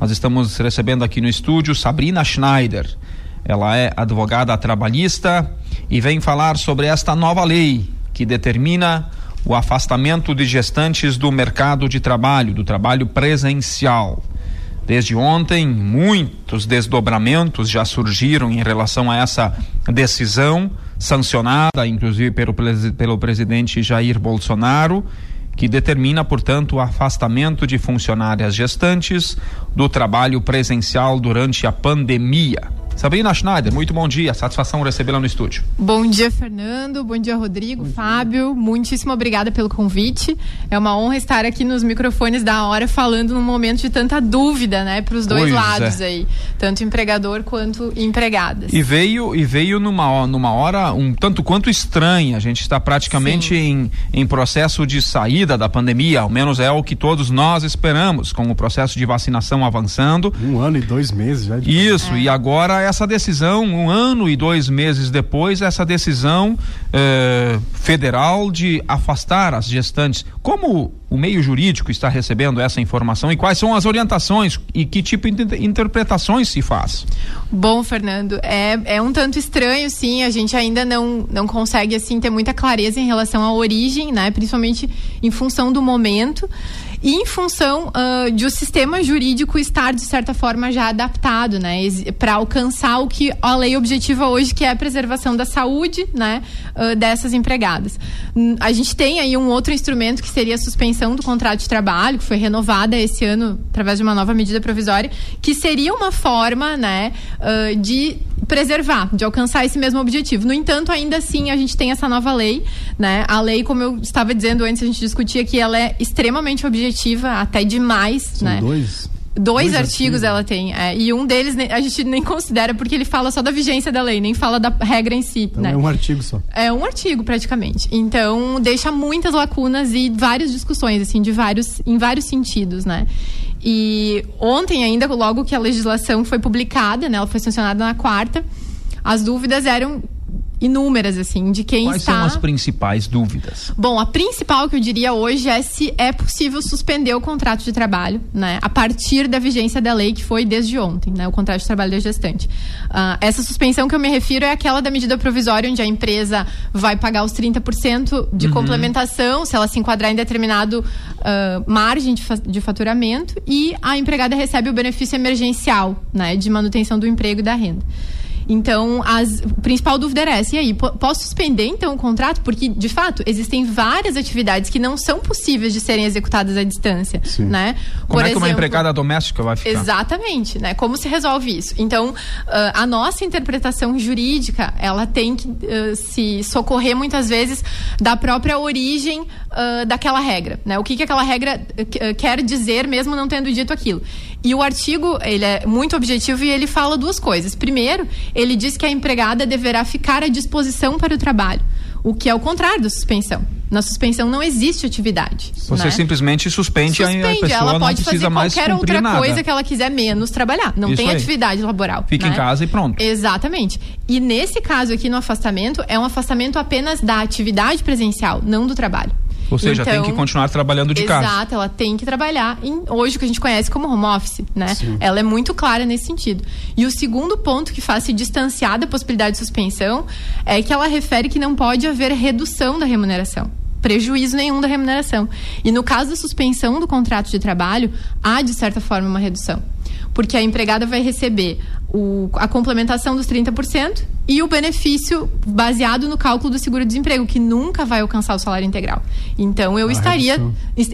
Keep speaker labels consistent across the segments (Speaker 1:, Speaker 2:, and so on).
Speaker 1: Nós estamos recebendo aqui no estúdio Sabrina Schneider. Ela é advogada trabalhista e vem falar sobre esta nova lei que determina o afastamento de gestantes do mercado de trabalho, do trabalho presencial. Desde ontem, muitos desdobramentos já surgiram em relação a essa decisão, sancionada inclusive pelo, pelo presidente Jair Bolsonaro, que determina, portanto, o afastamento de funcionárias gestantes do trabalho presencial durante a pandemia. Sabrina Schneider, muito bom dia. Satisfação recebê-la no estúdio.
Speaker 2: Bom dia, Fernando. Bom dia, Rodrigo, bom Fábio. Dia. Muitíssimo obrigada pelo convite. É uma honra estar aqui nos microfones da hora falando num momento de tanta dúvida, né, para os dois pois lados é. aí, tanto empregador quanto empregadas.
Speaker 1: E veio e veio numa numa hora um tanto quanto estranha. A gente está praticamente em, em processo de saída da pandemia, ao menos é o que todos nós esperamos, com o processo de vacinação avançando.
Speaker 3: Um ano e dois meses já.
Speaker 1: De Isso. É. E agora é essa decisão, um ano e dois meses depois, essa decisão eh, federal de afastar as gestantes. Como o meio jurídico está recebendo essa informação e quais são as orientações e que tipo de interpretações se faz?
Speaker 2: Bom, Fernando, é, é um tanto estranho, sim. A gente ainda não, não consegue assim ter muita clareza em relação à origem, né? Principalmente em função do momento em função uh, de o sistema jurídico estar de certa forma já adaptado, né, para alcançar o que a lei objetiva hoje, que é a preservação da saúde, né, uh, dessas empregadas. Hum, a gente tem aí um outro instrumento que seria a suspensão do contrato de trabalho, que foi renovada esse ano através de uma nova medida provisória, que seria uma forma, né, uh, de preservar, de alcançar esse mesmo objetivo. No entanto, ainda assim, a gente tem essa nova lei, né? A lei, como eu estava dizendo antes, a gente discutia que ela é extremamente objetiva, até demais,
Speaker 3: São
Speaker 2: né?
Speaker 3: Dois.
Speaker 2: Dois, Dois artigos, artigos, ela tem. É, e um deles a gente nem considera porque ele fala só da vigência da lei, nem fala da regra em si.
Speaker 3: Então
Speaker 2: né?
Speaker 3: É um artigo só.
Speaker 2: É um artigo, praticamente. Então, deixa muitas lacunas e várias discussões, assim, de vários, em vários sentidos, né? E ontem, ainda, logo que a legislação foi publicada, né? Ela foi sancionada na quarta, as dúvidas eram inúmeras, assim, de quem
Speaker 1: Quais
Speaker 2: está...
Speaker 1: são as principais dúvidas?
Speaker 2: Bom, a principal que eu diria hoje é se é possível suspender o contrato de trabalho, né? A partir da vigência da lei, que foi desde ontem, né? O contrato de trabalho da gestante. Uh, essa suspensão que eu me refiro é aquela da medida provisória, onde a empresa vai pagar os 30% de uhum. complementação, se ela se enquadrar em determinado uh, margem de, fa de faturamento, e a empregada recebe o benefício emergencial, né? De manutenção do emprego e da renda. Então, as, a principal dúvida era essa. E aí, posso suspender então o contrato? Porque, de fato, existem várias atividades que não são possíveis de serem executadas à distância. Sim. Né?
Speaker 1: Como Por é que exemplo, uma empregada doméstica vai ficar?
Speaker 2: Exatamente, né? Como se resolve isso? Então, uh, a nossa interpretação jurídica, ela tem que uh, se socorrer muitas vezes da própria origem uh, daquela regra, né? O que, que aquela regra quer dizer, mesmo não tendo dito aquilo. E o artigo, ele é muito objetivo e ele fala duas coisas. Primeiro, ele diz que a empregada deverá ficar à disposição para o trabalho, o que é o contrário da suspensão. Na suspensão não existe atividade.
Speaker 1: Você
Speaker 2: né?
Speaker 1: simplesmente suspende, suspende a pessoa
Speaker 2: ela pode
Speaker 1: fazer
Speaker 2: qualquer outra nada. coisa que ela quiser menos trabalhar. Não Isso tem aí. atividade laboral.
Speaker 1: Fica
Speaker 2: né?
Speaker 1: em casa e pronto.
Speaker 2: Exatamente. E nesse caso aqui no afastamento é um afastamento apenas da atividade presencial, não do trabalho.
Speaker 1: Ou seja, então, tem que então, continuar trabalhando de
Speaker 2: exato,
Speaker 1: casa.
Speaker 2: Exato, ela tem que trabalhar em, hoje o que a gente conhece como home office, né? Sim. Ela é muito clara nesse sentido. E o segundo ponto que faz se distanciar da possibilidade de suspensão é que ela refere que não pode haver redução da remuneração prejuízo nenhum da remuneração. E no caso da suspensão do contrato de trabalho, há de certa forma uma redução. Porque a empregada vai receber o, a complementação dos 30% e o benefício baseado no cálculo do seguro-desemprego, que nunca vai alcançar o salário integral. Então eu estaria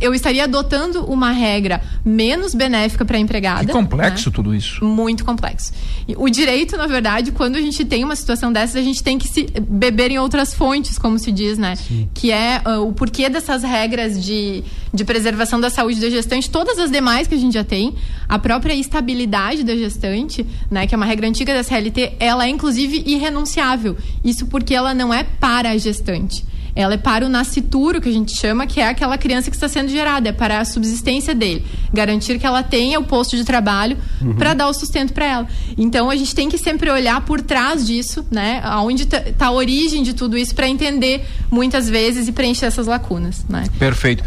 Speaker 2: eu estaria adotando uma regra menos benéfica para a empregada. Que
Speaker 1: complexo né? tudo isso.
Speaker 2: Muito complexo. O direito, na verdade, quando a gente tem uma situação dessas, a gente tem que se beber em outras fontes, como se diz, né? Sim. Que é uh, o porquê dessas regras de, de preservação da saúde da gestante, todas as demais que a gente já tem, a própria estabilidade da gestante, né? que é uma regra antiga da CLT, ela é inclusive irrenunciável. Isso porque ela não é para a gestante. Ela é para o nascituro, que a gente chama, que é aquela criança que está sendo gerada, é para a subsistência dele. Garantir que ela tenha o posto de trabalho uhum. para dar o sustento para ela. Então a gente tem que sempre olhar por trás disso, né? Onde está tá a origem de tudo isso para entender muitas vezes e preencher essas lacunas, né?
Speaker 1: Perfeito.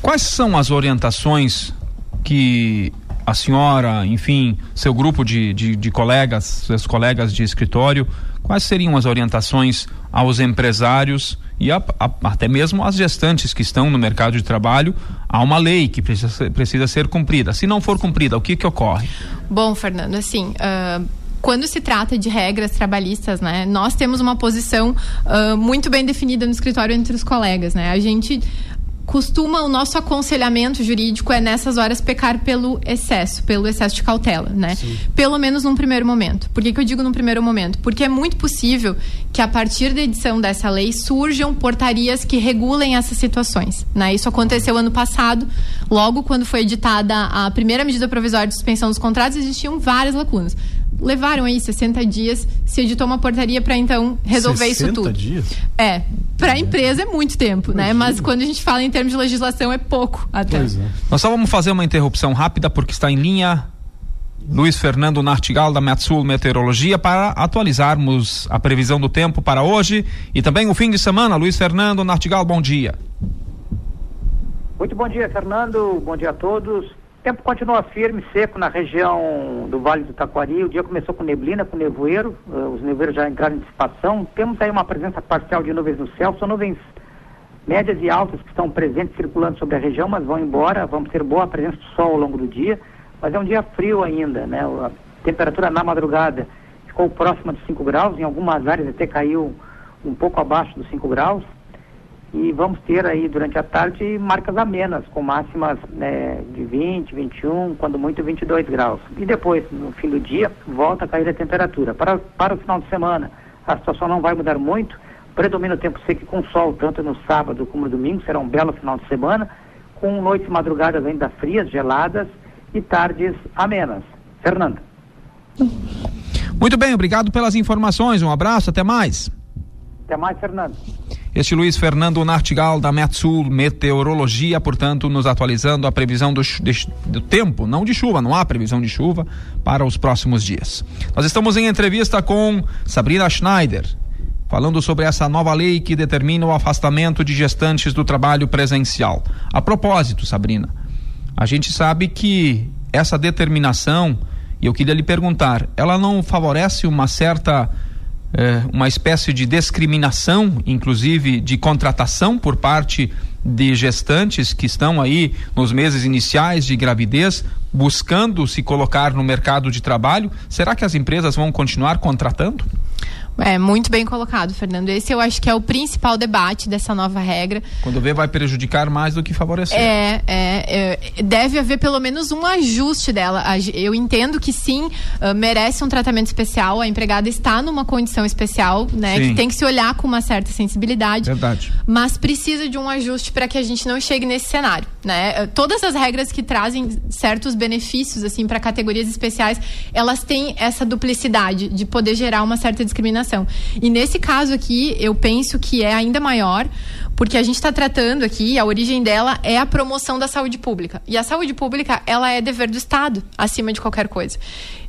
Speaker 1: Quais são as orientações que a senhora, enfim, seu grupo de, de, de colegas, seus colegas de escritório, quais seriam as orientações aos empresários e a, a, até mesmo às gestantes que estão no mercado de trabalho? Há uma lei que precisa ser, precisa ser cumprida. Se não for cumprida, o que, que ocorre?
Speaker 2: Bom, Fernando, assim. Uh quando se trata de regras trabalhistas, né, nós temos uma posição uh, muito bem definida no escritório entre os colegas, né? A gente costuma o nosso aconselhamento jurídico é nessas horas pecar pelo excesso, pelo excesso de cautela, né? Sim. Pelo menos num primeiro momento. Por que, que eu digo num primeiro momento? Porque é muito possível que a partir da edição dessa lei surjam portarias que regulem essas situações, né? Isso aconteceu ano passado, logo quando foi editada a primeira medida provisória de suspensão dos contratos, existiam várias lacunas levaram aí 60 dias, se editou uma portaria para então resolver isso tudo.
Speaker 3: 60 dias?
Speaker 2: É, para a empresa é muito tempo, né? Imagina. né? Mas quando a gente fala em termos de legislação é pouco até. Pois é.
Speaker 1: Nós só vamos fazer uma interrupção rápida porque está em linha Luiz Fernando Nartigal da Metsul Meteorologia para atualizarmos a previsão do tempo para hoje e também o fim de semana. Luiz Fernando Nartigal, bom dia.
Speaker 4: Muito bom dia, Fernando. Bom dia a todos tempo continua firme, seco na região do Vale do Taquari. O dia começou com neblina, com nevoeiro. Uh, os nevoeiros já entraram em dissipação. Temos aí uma presença parcial de nuvens no céu. São nuvens médias e altas que estão presentes, circulando sobre a região, mas vão embora. Vamos ter boa presença do sol ao longo do dia. Mas é um dia frio ainda, né? A temperatura na madrugada ficou próxima de 5 graus. Em algumas áreas até caiu um pouco abaixo dos 5 graus e vamos ter aí durante a tarde marcas amenas, com máximas né, de 20, 21, quando muito 22 graus. E depois, no fim do dia, volta a cair a temperatura. Para, para o final de semana, a situação não vai mudar muito, predomina o tempo seco com sol, tanto no sábado como no domingo, será um belo final de semana, com noites e madrugadas ainda frias, geladas e tardes amenas. Fernanda.
Speaker 1: Muito bem, obrigado pelas informações, um abraço, até mais.
Speaker 4: Até mais, Fernando.
Speaker 1: Este Luiz Fernando Nartigal da Metsul Meteorologia, portanto, nos atualizando a previsão do, de, do, tempo, não de chuva, não há previsão de chuva para os próximos dias. Nós estamos em entrevista com Sabrina Schneider, falando sobre essa nova lei que determina o afastamento de gestantes do trabalho presencial. A propósito, Sabrina, a gente sabe que essa determinação, e eu queria lhe perguntar, ela não favorece uma certa é, uma espécie de discriminação, inclusive de contratação por parte de gestantes que estão aí nos meses iniciais de gravidez, buscando se colocar no mercado de trabalho. Será que as empresas vão continuar contratando?
Speaker 2: É, muito bem colocado, Fernando. Esse eu acho que é o principal debate dessa nova regra.
Speaker 1: Quando vê, vai prejudicar mais do que favorecer.
Speaker 2: É, é, é deve haver pelo menos um ajuste dela. Eu entendo que sim, uh, merece um tratamento especial. A empregada está numa condição especial, né? Sim. Que tem que se olhar com uma certa sensibilidade.
Speaker 1: Verdade.
Speaker 2: Mas precisa de um ajuste para que a gente não chegue nesse cenário, né? Todas as regras que trazem certos benefícios, assim, para categorias especiais, elas têm essa duplicidade de poder gerar uma certa discriminação discriminação. E nesse caso aqui, eu penso que é ainda maior, porque a gente está tratando aqui, a origem dela é a promoção da saúde pública. E a saúde pública, ela é dever do Estado, acima de qualquer coisa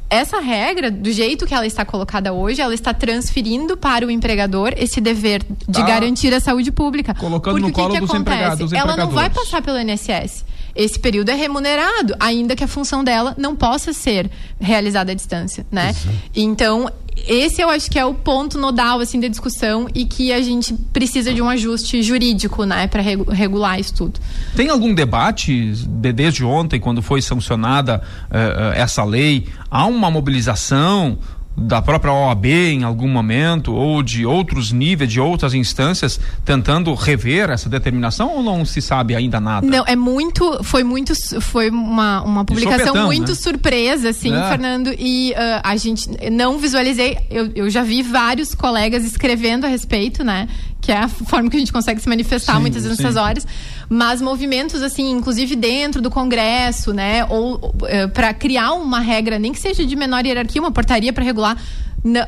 Speaker 2: essa regra, do jeito que ela está colocada hoje, ela está transferindo para o empregador esse dever de tá. garantir a saúde pública.
Speaker 1: Colocando Porque no colo que dos, acontece? Empregados,
Speaker 2: Ela não vai passar pelo INSS. Esse período é remunerado, ainda que a função dela não possa ser realizada à distância, né? Exato. Então, esse eu acho que é o ponto nodal assim da discussão e que a gente precisa de um ajuste jurídico, né, para regular isso tudo.
Speaker 1: Tem algum debate de, desde ontem, quando foi sancionada uh, essa lei? Há uma mobilização da própria OAB em algum momento ou de outros níveis, de outras instâncias tentando rever essa determinação ou não se sabe ainda nada?
Speaker 2: Não, é muito, foi muito, foi uma, uma publicação sopetão, muito né? surpresa, assim, é. Fernando, e uh, a gente não visualizei, eu, eu já vi vários colegas escrevendo a respeito, né, que é a forma que a gente consegue se manifestar sim, muitas vezes nessas horas, mas movimentos assim, inclusive dentro do Congresso, né, ou uh, eh, para criar uma regra, nem que seja de menor hierarquia, uma portaria para regular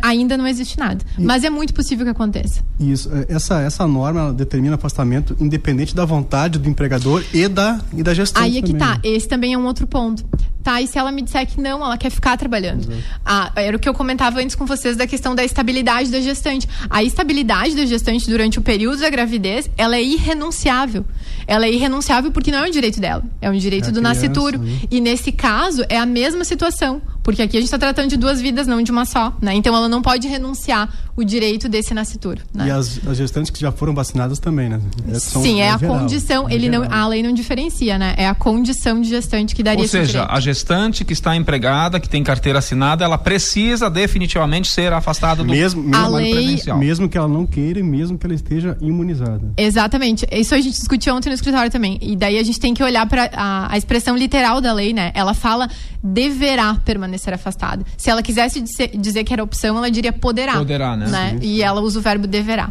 Speaker 2: ainda não existe nada. E, mas é muito possível que aconteça.
Speaker 3: Isso. É, essa, essa norma determina afastamento independente da vontade do empregador e da, e da gestão.
Speaker 2: Aí é que tá. Esse também é um outro ponto Tá, e se ela me disser que não, ela quer ficar trabalhando. Ah, era o que eu comentava antes com vocês da questão da estabilidade da gestante. A estabilidade da gestante durante o período da gravidez, ela é irrenunciável. Ela é irrenunciável porque não é um direito dela, é um direito
Speaker 3: É
Speaker 2: do
Speaker 3: criança,
Speaker 2: nascituro.
Speaker 3: né?
Speaker 2: E nesse caso, é a mesma situação. Porque aqui a gente está tratando de duas vidas, não de uma só, né? Então ela não pode renunciar o direito desse nascituro. Né?
Speaker 3: E as, as gestantes que já foram vacinadas também, né? É, são-
Speaker 2: Sim, é, a
Speaker 3: geral,
Speaker 2: condição.
Speaker 3: é
Speaker 2: ele não, a lei não diferencia, né? É a condição de gestante que daria
Speaker 1: Ou
Speaker 2: esse
Speaker 1: seja,
Speaker 2: direito.
Speaker 1: a gestante que está empregada, que tem carteira assinada, ela precisa definitivamente ser afastada do
Speaker 3: Mesmo, mesmo,
Speaker 1: trabalho
Speaker 2: lei-
Speaker 3: mesmo que ela não queira e mesmo que ela esteja imunizada.
Speaker 2: Exatamente. Isso a gente discutiu ontem no escritório também. E daí a gente tem que olhar para a, a expressão literal da lei, né? Ela fala deverá permanecer afastada. Se ela quisesse dizer, dizer que era opção, ela diria poderá.
Speaker 1: Poderá, né?
Speaker 2: E ela usa o verbo deverá.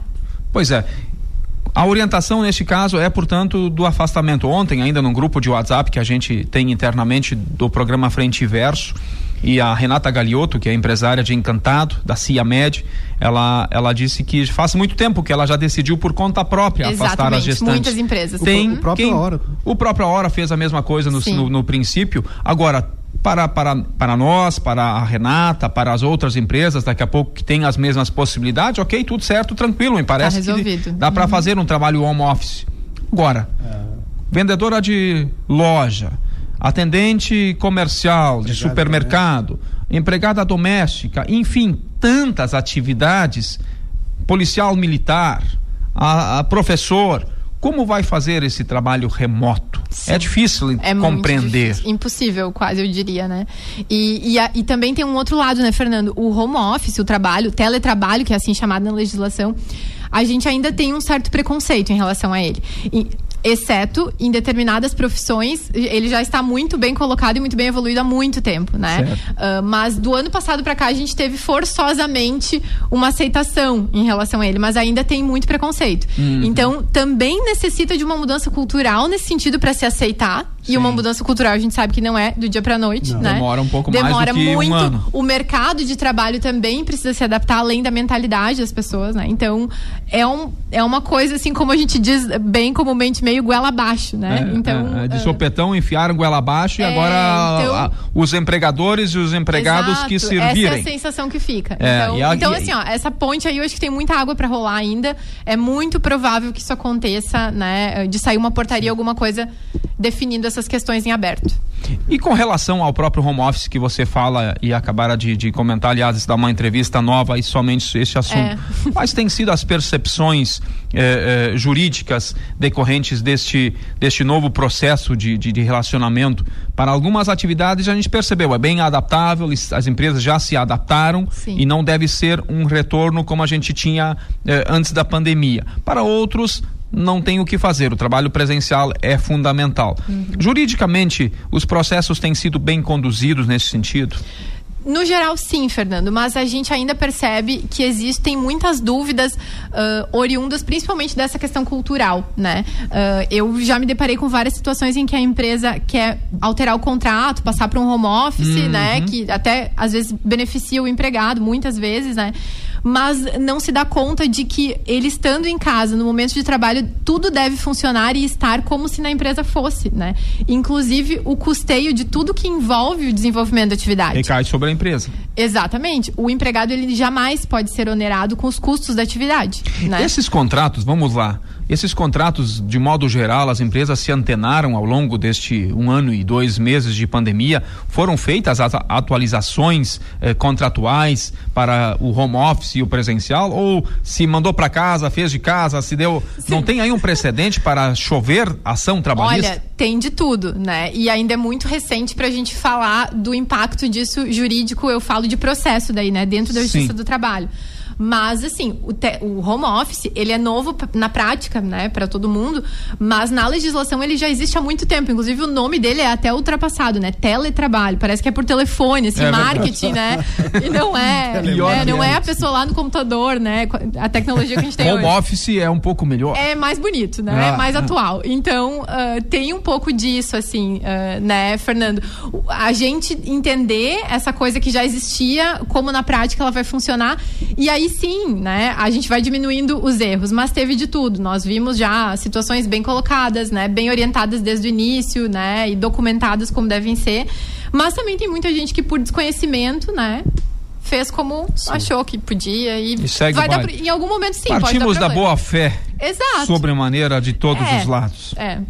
Speaker 1: Pois é. A orientação neste caso é, portanto, do afastamento. Ontem, ainda num grupo de WhatsApp que a gente tem internamente do programa Frente e Verso, e a Renata Galiotto, que é empresária de Encantado, da CIA Med, ela, ela disse que faz muito tempo que ela já decidiu por conta própria afastar as
Speaker 2: Exatamente.
Speaker 1: gestantes.
Speaker 2: Muitas empresas.
Speaker 1: Tem
Speaker 3: O próprio
Speaker 1: quem-
Speaker 3: Hora.
Speaker 1: O próprio Hora fez a mesma coisa no, no, no princípio. Agora, para, para, para nós, para a Renata, para as outras empresas, daqui a pouco que tem as mesmas possibilidades, ok, tudo certo, tranquilo, me parece que
Speaker 2: resolvido.
Speaker 1: dá para
Speaker 2: Uhum.
Speaker 1: fazer um trabalho home office. Agora, vendedora de loja, atendente comercial de supermercado, empregada doméstica, enfim, tantas atividades, policial militar, a, a professor, como vai fazer esse trabalho remoto?
Speaker 2: Sim.
Speaker 1: É difícil
Speaker 2: É
Speaker 1: compreender.
Speaker 2: difícil. Impossível, quase, eu diria, né? E, e, a- e também tem um outro lado, né, Fernando? O home office, o trabalho, o teletrabalho, que é assim chamado na legislação, a gente ainda tem um certo preconceito em relação a ele. E- exceto em determinadas profissões, ele já está muito bem colocado e muito bem evoluído há muito tempo, né? Ah, mas do ano passado para cá a gente teve forçosamente uma aceitação em relação a ele, mas ainda tem muito preconceito.
Speaker 1: Uhum.
Speaker 2: Então também necessita de uma mudança cultural nesse sentido para se aceitar. E
Speaker 1: Sim.
Speaker 2: uma mudança cultural a gente sabe que não é do dia para noite,
Speaker 3: Não.
Speaker 2: né?
Speaker 1: Demora um pouco mais do
Speaker 2: Demora
Speaker 1: que um
Speaker 2: muito.
Speaker 1: ano.
Speaker 2: O mercado de trabalho também precisa se adaptar além da mentalidade das pessoas, né? Então é, um, é uma coisa assim como a gente diz bem comumente meio goela abaixo, né?
Speaker 1: É,
Speaker 2: então
Speaker 1: é, é, de
Speaker 2: ah,
Speaker 1: sopetão enfiaram goela abaixo e
Speaker 2: É,
Speaker 1: agora
Speaker 2: então-
Speaker 1: a- os empregadores e os empregados
Speaker 2: Exato,
Speaker 1: que
Speaker 2: Essa
Speaker 1: servirem.
Speaker 2: é a sensação que fica.
Speaker 1: É,
Speaker 2: então,
Speaker 1: e a-
Speaker 2: então,
Speaker 1: e-
Speaker 2: assim, ó, essa ponte aí eu acho que tem muita água para rolar ainda. É muito provável que isso aconteça, né? De sair uma portaria, alguma coisa definindo essas questões em aberto.
Speaker 1: E com relação ao próprio home office que você fala e acabaram de, de comentar, aliás, isso dá uma entrevista nova e somente esse assunto.
Speaker 2: É.
Speaker 1: Quais têm sido as percepções eh, eh, jurídicas decorrentes deste, deste novo processo de, de, de relacionamento? Para algumas atividades a gente percebeu, é bem adaptável, as empresas já se adaptaram
Speaker 2: Sim.
Speaker 1: e não deve ser um retorno como a gente tinha eh, antes da pandemia. Para outros, não tem o que fazer, o trabalho presencial é fundamental. Juridicamente, os processos têm sido bem conduzidos nesse sentido?
Speaker 2: No geral, sim, Fernando, mas a gente ainda percebe que existem muitas dúvidas ah, oriundas, principalmente dessa questão cultural, né? Ah, eu já me deparei com várias situações em que a empresa quer alterar o contrato, passar para um home office, né? Que até às vezes beneficia o empregado, muitas vezes, né? Mas não se dá conta de que ele estando em casa, no momento de trabalho, tudo deve funcionar e estar como se na empresa fosse, né? Inclusive o custeio de tudo que envolve o desenvolvimento da atividade.
Speaker 1: Recai sobre a empresa.
Speaker 2: Exatamente. O empregado ele jamais pode ser onerado com os custos da atividade, né?
Speaker 1: Esses contratos, vamos lá, esses contratos, de modo geral, as empresas se antenaram ao longo deste um ano e dois meses de pandemia, foram feitas as a- atualizações eh, contratuais para o home office e o presencial, ou se mandou para casa, fez de casa, se deu. Não tem aí um precedente para chover ação trabalhista?
Speaker 2: Olha, tem de tudo, né? E ainda é muito recente pra gente falar do impacto disso jurídico, eu falo de processo daí, né? Dentro da Justiça
Speaker 1: Sim.
Speaker 2: do Trabalho. Mas, assim, o, te- o home office, ele é novo na prática, né, para todo mundo, mas na legislação ele já existe há muito tempo. Inclusive, o nome dele é até ultrapassado, né? Teletrabalho. Parece que é por telefone, assim,
Speaker 1: É verdade.
Speaker 2: marketing, né? E não é.
Speaker 1: Pior
Speaker 2: né? Não
Speaker 1: é.
Speaker 2: é a pessoa lá no computador, né? A tecnologia que a gente tem
Speaker 1: Home
Speaker 2: hoje
Speaker 1: office é um pouco melhor.
Speaker 2: é mais bonito, né?
Speaker 1: Ah,
Speaker 2: é mais
Speaker 1: ah.
Speaker 2: atual. Então, ah, tem um pouco disso, assim, ah, né, Fernando? A gente entender essa coisa que já existia, como na prática ela vai funcionar. E aí sim, né? A gente vai diminuindo os erros. Mas teve de tudo. Nós vimos já situações bem colocadas, né? Bem orientadas desde o início, né? E documentadas como devem ser. Mas também tem muita gente que por desconhecimento, né? Fez como sim. achou que podia e,
Speaker 1: e segue
Speaker 2: vai dar, em algum momento sim.
Speaker 1: Partimos da boa fé.
Speaker 2: Exato.
Speaker 1: Sobre maneira de todos
Speaker 2: é,
Speaker 1: os lados.
Speaker 2: É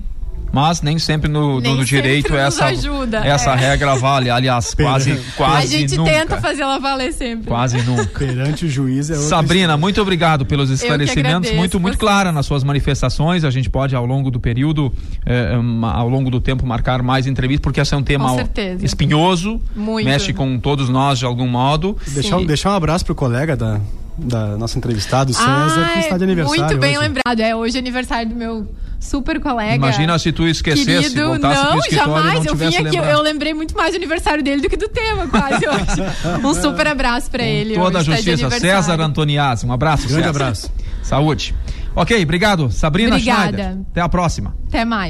Speaker 1: mas nem sempre no,
Speaker 2: nem
Speaker 1: no direito
Speaker 2: sempre
Speaker 1: essa
Speaker 2: ajuda,
Speaker 1: essa
Speaker 2: é.
Speaker 1: regra vale aliás quase quase
Speaker 2: a gente
Speaker 1: nunca.
Speaker 2: tenta fazer ela valer sempre
Speaker 1: quase nunca
Speaker 3: perante o juiz é
Speaker 1: Sabrina história. muito obrigado pelos esclarecimentos muito muito clara nas suas manifestações a gente pode ao longo do período eh, ao longo do tempo marcar mais entrevistas porque esse é um tema espinhoso
Speaker 2: muito.
Speaker 1: mexe com todos nós de algum modo
Speaker 3: deixar, deixar um abraço pro colega da da nossa entrevistada, o César,
Speaker 2: ah,
Speaker 3: que está de aniversário.
Speaker 2: Muito bem
Speaker 3: hoje.
Speaker 2: lembrado. É hoje é aniversário do meu super colega.
Speaker 1: Imagina se tu esquecesse,
Speaker 2: querido,
Speaker 1: voltasse
Speaker 2: não,
Speaker 1: pro escritório
Speaker 2: jamais.
Speaker 1: não
Speaker 2: eu vim aqui,
Speaker 1: lembrado.
Speaker 2: eu lembrei muito mais do aniversário dele do que do tema, quase hoje. um super abraço para ele.
Speaker 1: Toda a
Speaker 2: hoje,
Speaker 1: justiça.
Speaker 2: Tá
Speaker 1: César Antoniazzi, um abraço.
Speaker 3: Grande
Speaker 1: César.
Speaker 3: abraço.
Speaker 1: Saúde. Ok, obrigado. Sabrina
Speaker 2: Obrigada.
Speaker 1: Schneider. Até a próxima.
Speaker 2: Até mais.